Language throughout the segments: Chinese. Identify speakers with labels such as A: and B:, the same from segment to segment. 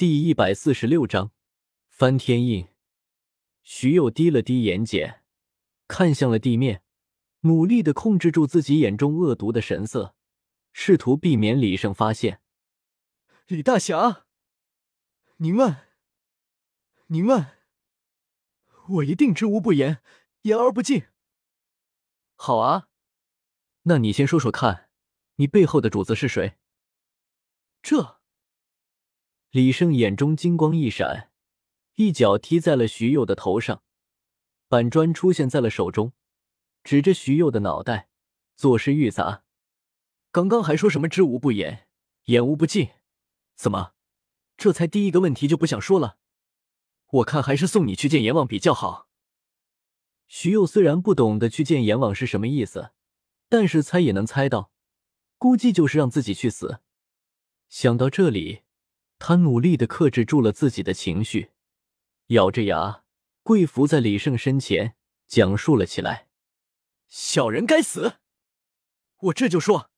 A: 第一百四十六章翻天印。徐佑低了低眼睑，看向了地面，努力的控制住自己眼中恶毒的神色，试图避免李胜发现。
B: 李大侠，您问，您问，我一定知无不言，言而不尽。
A: 好啊，那你先说说看，你背后的主子是谁？
B: 这。
A: 李胜眼中金光一闪，一脚踢在了徐佑的头上，板砖出现在了手中，指着徐佑的脑袋，作势欲砸。刚刚还说什么知无不言，言无不尽，怎么，这才第一个问题就不想说了？我看还是送你去见阎王比较好。徐佑虽然不懂得去见阎王是什么意思，但是猜也能猜到，估计就是让自己去死。想到这里。他努力的克制住了自己的情绪，咬着牙跪伏在李胜身前，讲述了起来：“
B: 小人该死！我这就说，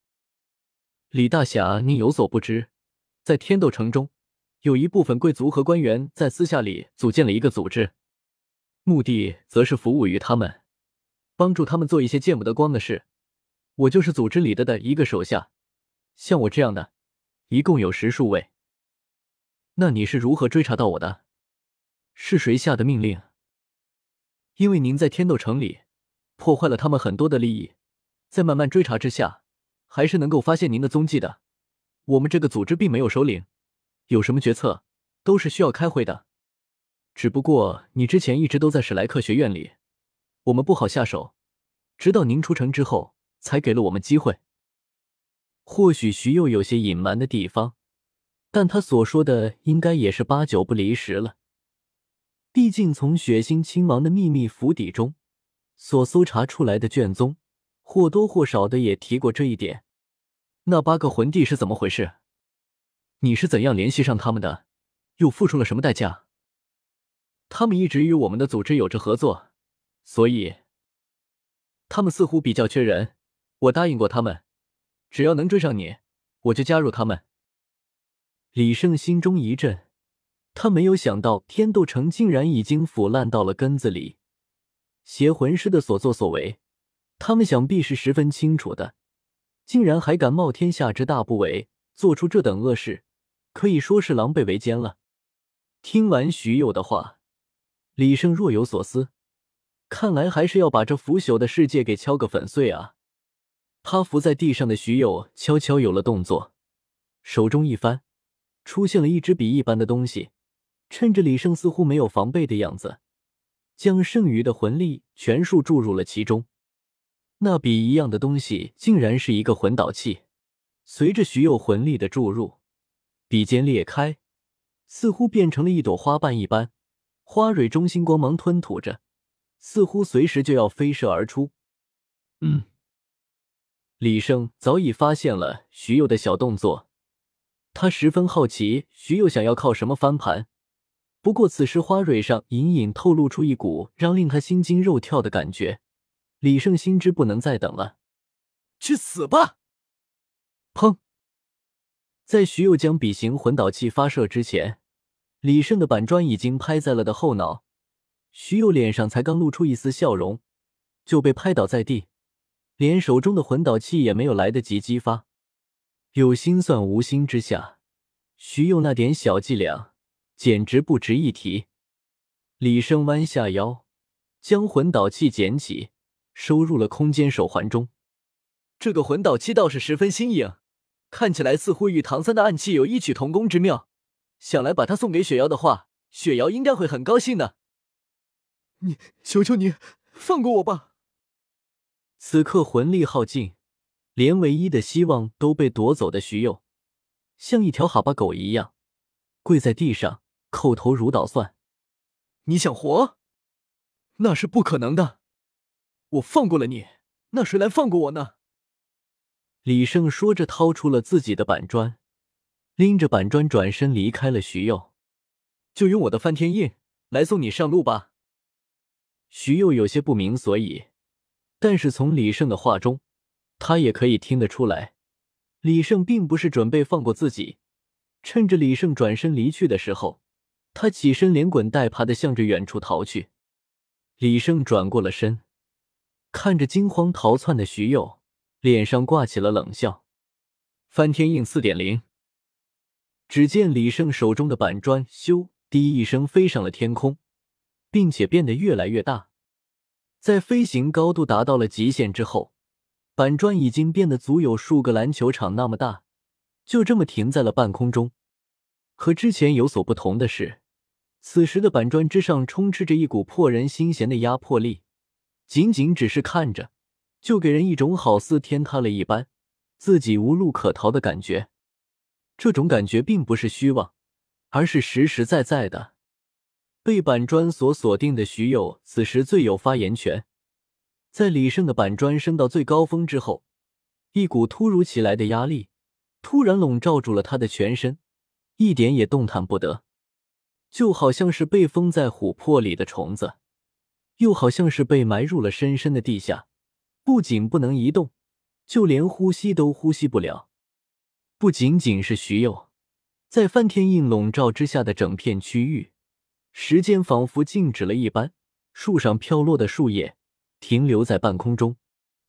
A: 李大侠，您有所不知，在天斗城中，有一部分贵族和官员在私下里组建了一个组织，目的则是服务于他们，帮助他们做一些见不得光的事。我就是组织里的的一个手下，像我这样的，一共有十数位。”那你是如何追查到我的？是谁下的命令？因为您在天斗城里破坏了他们很多的利益，在慢慢追查之下，还是能够发现您的踪迹的。我们这个组织并没有首领，有什么决策都是需要开会的。只不过你之前一直都在史莱克学院里，我们不好下手，直到您出城之后，才给了我们机会。或许徐佑有些隐瞒的地方。但他所说的应该也是八九不离十了。毕竟从血腥亲王的秘密府邸中所搜查出来的卷宗，或多或少的也提过这一点。那八个魂帝是怎么回事？你是怎样联系上他们的？又付出了什么代价？他们一直与我们的组织有着合作，所以他们似乎比较缺人。我答应过他们，只要能追上你，我就加入他们。李胜心中一震，他没有想到天斗城竟然已经腐烂到了根子里。邪魂师的所作所为，他们想必是十分清楚的，竟然还敢冒天下之大不韪，做出这等恶事，可以说是狼狈为奸了。听完徐佑的话，李胜若有所思，看来还是要把这腐朽的世界给敲个粉碎啊！趴伏在地上的徐佑悄悄有了动作，手中一翻。出现了一支笔一般的东西，趁着李胜似乎没有防备的样子，将剩余的魂力全数注入了其中。那笔一样的东西竟然是一个魂导器。随着徐佑魂力的注入，笔尖裂开，似乎变成了一朵花瓣一般，花蕊中心光芒吞吐着，似乎随时就要飞射而出。嗯，李胜早已发现了徐佑的小动作。他十分好奇徐佑想要靠什么翻盘，不过此时花蕊上隐隐透露出一股让令他心惊肉跳的感觉。李胜心知不能再等了，
B: 去死吧！
A: 砰！在徐佑将笔形魂导器发射之前，李胜的板砖已经拍在了的后脑。徐佑脸上才刚露出一丝笑容，就被拍倒在地，连手中的魂导器也没有来得及激发。有心算无心之下，徐佑那点小伎俩简直不值一提。李生弯下腰，将魂导器捡起，收入了空间手环中。这个魂导器倒是十分新颖，看起来似乎与唐三的暗器有异曲同工之妙。想来把它送给雪瑶的话，雪瑶应该会很高兴的。
B: 你，求求你放过我吧！
A: 此刻魂力耗尽。连唯一的希望都被夺走的徐佑，像一条哈巴狗一样跪在地上，叩头如捣蒜。
B: 你想活？那是不可能的。我放过了你，那谁来放过我呢？
A: 李胜说着，掏出了自己的板砖，拎着板砖转身离开了徐佑。就用我的翻天印来送你上路吧。徐佑有些不明所以，但是从李胜的话中。他也可以听得出来，李胜并不是准备放过自己，趁着李胜转身离去的时候，他起身连滚带爬的向着远处逃去。李胜转过了身，看着惊慌逃窜的徐佑，脸上挂起了冷笑。翻天印四点零。只见李胜手中的板砖“咻”滴一声飞上了天空，并且变得越来越大。在飞行高度达到了极限之后，板砖已经变得足有数个篮球场那么大，就这么停在了半空中。和之前有所不同的是，此时的板砖之上充斥着一股破人心弦的压迫力，仅仅只是看着，就给人一种好似天塌了一般，自己无路可逃的感觉。这种感觉并不是虚妄，而是实实在在的。被板砖所锁定的徐佑，此时最有发言权。在李胜的板砖升到最高峰之后，一股突如其来的压力突然笼罩住了他的全身，一点也动弹不得，就好像是被封在琥珀里的虫子，又好像是被埋入了深深的地下，不仅不能移动，就连呼吸都呼吸不了。不仅仅是徐佑，在翻天印笼罩之下的整片区域。时间仿佛静止了一般，树上飘落的树叶停留在半空中，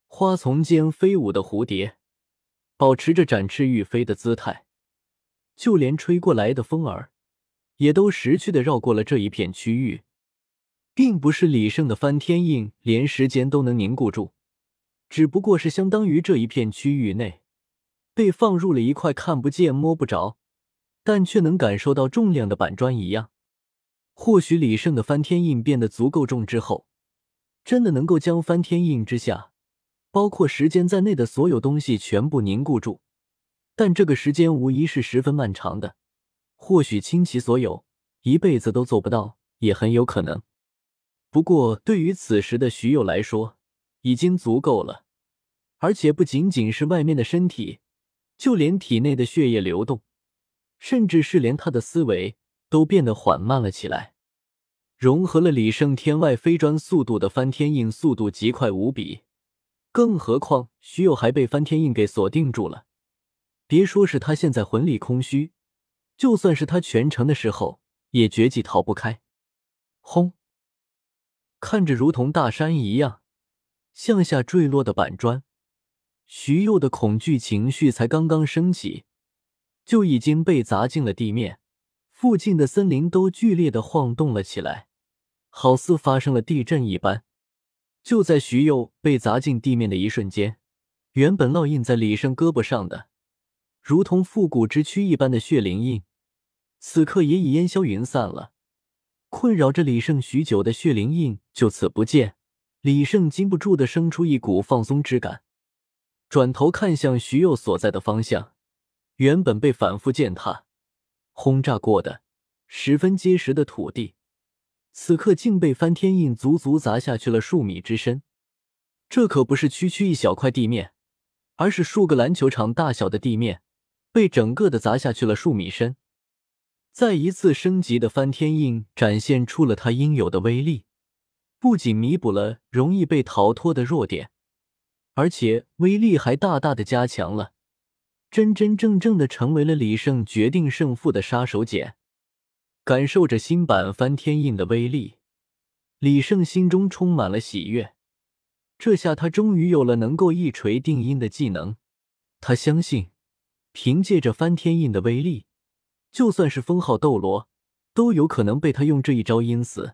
A: 花丛间飞舞的蝴蝶保持着展翅欲飞的姿态，就连吹过来的风儿也都识趣的绕过了这一片区域。并不是李胜的翻天印连时间都能凝固住，只不过是相当于这一片区域内被放入了一块看不见摸不着，但却能感受到重量的板砖一样。或许李胜的翻天印变得足够重之后，真的能够将翻天印之下，包括时间在内的所有东西全部凝固住。但这个时间无疑是十分漫长的，或许倾其所有，一辈子都做不到，也很有可能。不过对于此时的徐佑来说，已经足够了。而且不仅仅是外面的身体，就连体内的血液流动，甚至是连他的思维。都变得缓慢了起来，融合了李胜天外飞砖速度的翻天印速度极快无比，更何况徐友还被翻天印给锁定住了。别说是他现在魂力空虚，就算是他全程的时候，也绝技逃不开。轰！看着如同大山一样向下坠落的板砖，徐佑的恐惧情绪才刚刚升起，就已经被砸进了地面。附近的森林都剧烈的晃动了起来，好似发生了地震一般。就在徐佑被砸进地面的一瞬间，原本烙印在李胜胳膊上的，如同复古之躯一般的血灵印，此刻也已烟消云散了。困扰着李胜许久的血灵印就此不见，李胜禁不住的生出一股放松之感，转头看向徐佑所在的方向，原本被反复践踏。轰炸过的十分结实的土地，此刻竟被翻天印足足砸下去了数米之深。这可不是区区一小块地面，而是数个篮球场大小的地面，被整个的砸下去了数米深。再一次升级的翻天印展现出了它应有的威力，不仅弥补了容易被逃脱的弱点，而且威力还大大的加强了。真真正正的成为了李胜决定胜负的杀手锏。感受着新版翻天印的威力，李胜心中充满了喜悦。这下他终于有了能够一锤定音的技能。他相信，凭借着翻天印的威力，就算是封号斗罗，都有可能被他用这一招阴死。